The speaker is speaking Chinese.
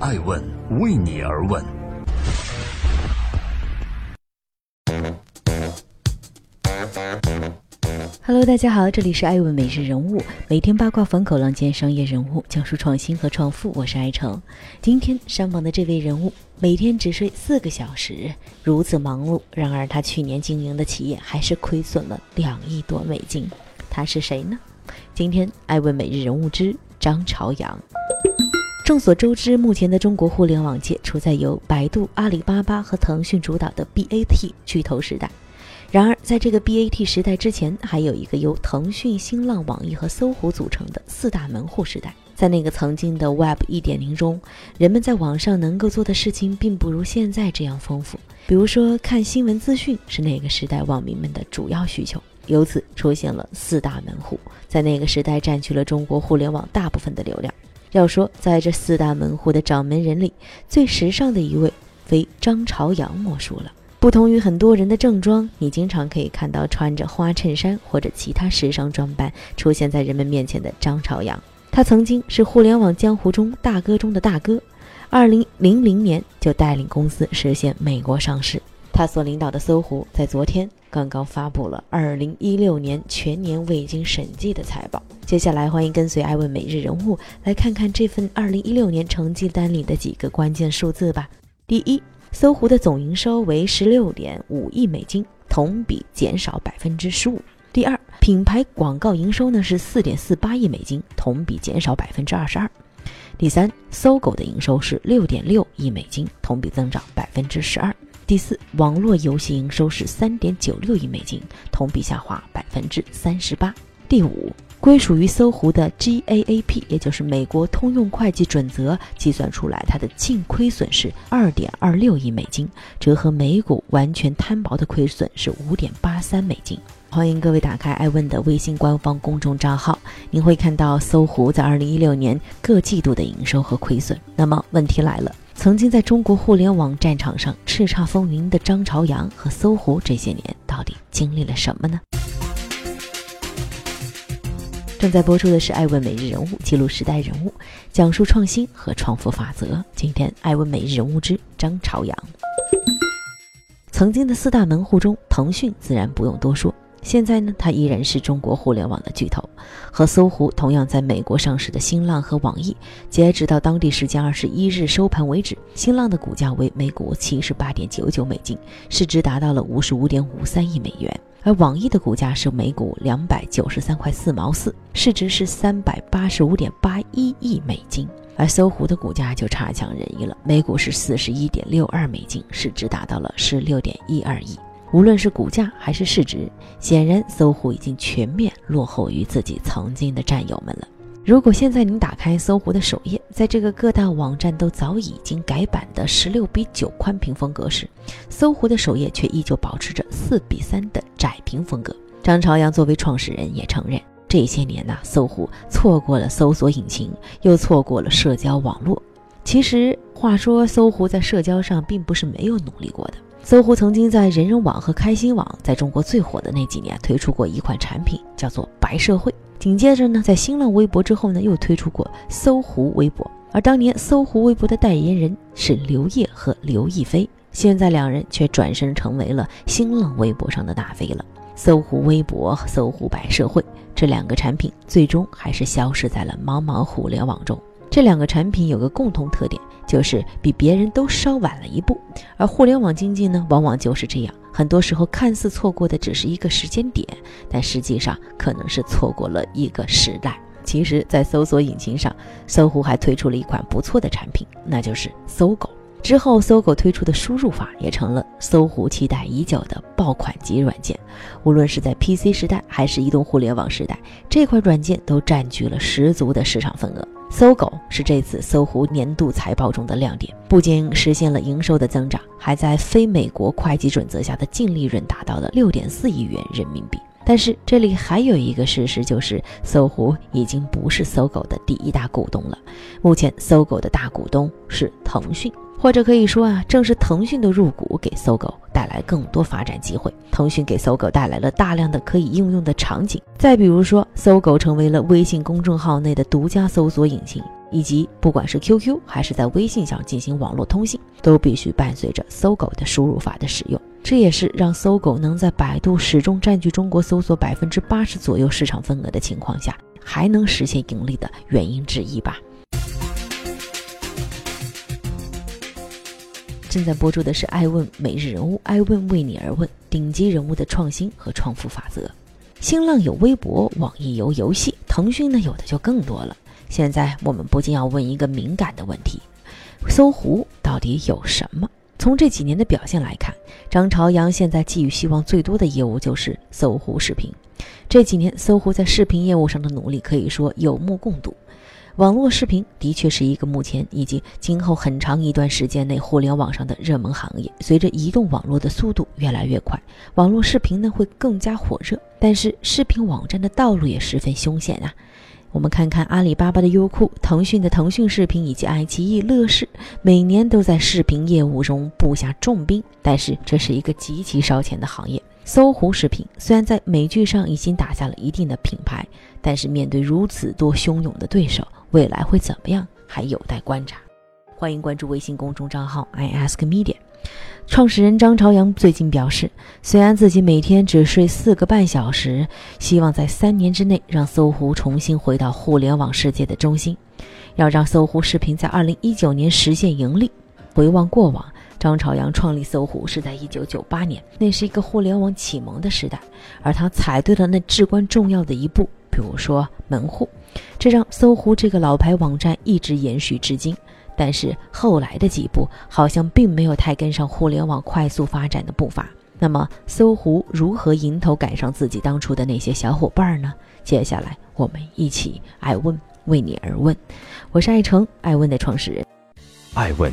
爱问为你而问。Hello，大家好，这里是爱问每日人物，每天八卦风口浪尖商业人物，讲述创新和创富。我是爱成。今天上榜的这位人物，每天只睡四个小时，如此忙碌，然而他去年经营的企业还是亏损了两亿多美金。他是谁呢？今天爱问每日人物之张朝阳。众所周知，目前的中国互联网界处在由百度、阿里巴巴和腾讯主导的 BAT 巨头时代。然而，在这个 BAT 时代之前，还有一个由腾讯、新浪、网易和搜狐组成的四大门户时代。在那个曾经的 Web 1.0中，人们在网上能够做的事情并不如现在这样丰富。比如说，看新闻资讯是那个时代网民们的主要需求，由此出现了四大门户，在那个时代占据了中国互联网大部分的流量。要说在这四大门户的掌门人里，最时尚的一位，非张朝阳莫属了。不同于很多人的正装，你经常可以看到穿着花衬衫或者其他时尚装扮出现在人们面前的张朝阳。他曾经是互联网江湖中大哥中的大哥，二零零零年就带领公司实现美国上市。他所领导的搜狐在昨天刚刚发布了二零一六年全年未经审计的财报。接下来，欢迎跟随艾问每日人物来看看这份二零一六年成绩单里的几个关键数字吧。第一。搜狐的总营收为十六点五亿美金，同比减少百分之十五。第二，品牌广告营收呢是四点四八亿美金，同比减少百分之二十二。第三，搜狗的营收是六点六亿美金，同比增长百分之十二。第四，网络游戏营收是三点九六亿美金，同比下滑百分之三十八。第五。归属于搜狐的 GAAP，也就是美国通用会计准则计算出来，它的净亏损是二点二六亿美金，折合每股完全摊薄的亏损是五点八三美金。欢迎各位打开艾问的微信官方公众账号，您会看到搜狐在二零一六年各季度的营收和亏损。那么问题来了，曾经在中国互联网战场上叱咤风云的张朝阳和搜狐这些年到底经历了什么呢？正在播出的是《爱问每日人物》，记录时代人物，讲述创新和创富法则。今天，《爱问每日人物》之张朝阳。曾经的四大门户中，腾讯自然不用多说。现在呢，它依然是中国互联网的巨头。和搜狐同样在美国上市的新浪和网易，截止到当地时间二十一日收盘为止，新浪的股价为每股七十八点九九美金，市值达到了五十五点五三亿美元。而网易的股价是每股两百九十三块四毛四，市值是三百八十五点八一亿美金。而搜狐的股价就差强人意了，每股是四十一点六二美金，市值达到了十六点一二亿。无论是股价还是市值，显然搜狐已经全面落后于自己曾经的战友们了。如果现在您打开搜狐的首页，在这个各大网站都早已经改版的十六比九宽屏风格时，搜狐的首页却依旧保持着四比三的窄屏风格。张朝阳作为创始人也承认，这些年呐，搜狐错过了搜索引擎，又错过了社交网络。其实话说，搜狐在社交上并不是没有努力过的。搜狐曾经在人人网和开心网在中国最火的那几年推出过一款产品，叫做白社会。紧接着呢，在新浪微博之后呢，又推出过搜狐微博，而当年搜狐微博的代言人是刘烨和刘亦菲，现在两人却转身成为了新浪微博上的大 V 了。搜狐微博、搜狐百社会这两个产品，最终还是消失在了茫茫互联网中。这两个产品有个共同特点，就是比别人都稍晚了一步。而互联网经济呢，往往就是这样，很多时候看似错过的只是一个时间点，但实际上可能是错过了一个时代。其实，在搜索引擎上，搜狐还推出了一款不错的产品，那就是搜狗。之后，搜狗推出的输入法也成了搜狐期待已久的爆款级软件。无论是在 PC 时代还是移动互联网时代，这款软件都占据了十足的市场份额。搜狗是这次搜狐年度财报中的亮点，不仅实现了营收的增长，还在非美国会计准则下的净利润达到了六点四亿元人民币。但是这里还有一个事实，就是搜狐已经不是搜狗的第一大股东了。目前，搜狗的大股东是腾讯。或者可以说啊，正是腾讯的入股给搜狗带来更多发展机会。腾讯给搜狗带来了大量的可以应用的场景。再比如说，搜狗成为了微信公众号内的独家搜索引擎，以及不管是 QQ 还是在微信上进行网络通信，都必须伴随着搜狗的输入法的使用。这也是让搜狗能在百度始终占据中国搜索百分之八十左右市场份额的情况下，还能实现盈利的原因之一吧。正在播出的是《爱问每日人物》，爱问为你而问，顶级人物的创新和创富法则。新浪有微博，网易有游戏，腾讯呢有的就更多了。现在我们不禁要问一个敏感的问题：搜狐到底有什么？从这几年的表现来看，张朝阳现在寄予希望最多的业务就是搜狐视频。这几年，搜狐在视频业务上的努力可以说有目共睹。网络视频的确是一个目前以及今后很长一段时间内互联网上的热门行业。随着移动网络的速度越来越快，网络视频呢会更加火热。但是视频网站的道路也十分凶险啊！我们看看阿里巴巴的优酷、腾讯的腾讯视频以及爱奇艺、乐视，每年都在视频业务中布下重兵。但是这是一个极其烧钱的行业。搜狐视频虽然在美剧上已经打下了一定的品牌，但是面对如此多汹涌的对手，未来会怎么样，还有待观察。欢迎关注微信公众账号 i ask media。创始人张朝阳最近表示，虽然自己每天只睡四个半小时，希望在三年之内让搜狐重新回到互联网世界的中心，要让搜狐视频在二零一九年实现盈利。回望过往。张朝阳创立搜狐是在一九九八年，那是一个互联网启蒙的时代，而他踩对了那至关重要的一步，比如说门户，这让搜狐这个老牌网站一直延续至今。但是后来的几步好像并没有太跟上互联网快速发展的步伐。那么搜狐如何迎头赶上自己当初的那些小伙伴呢？接下来我们一起爱问为你而问，我是爱成爱问的创始人，爱问。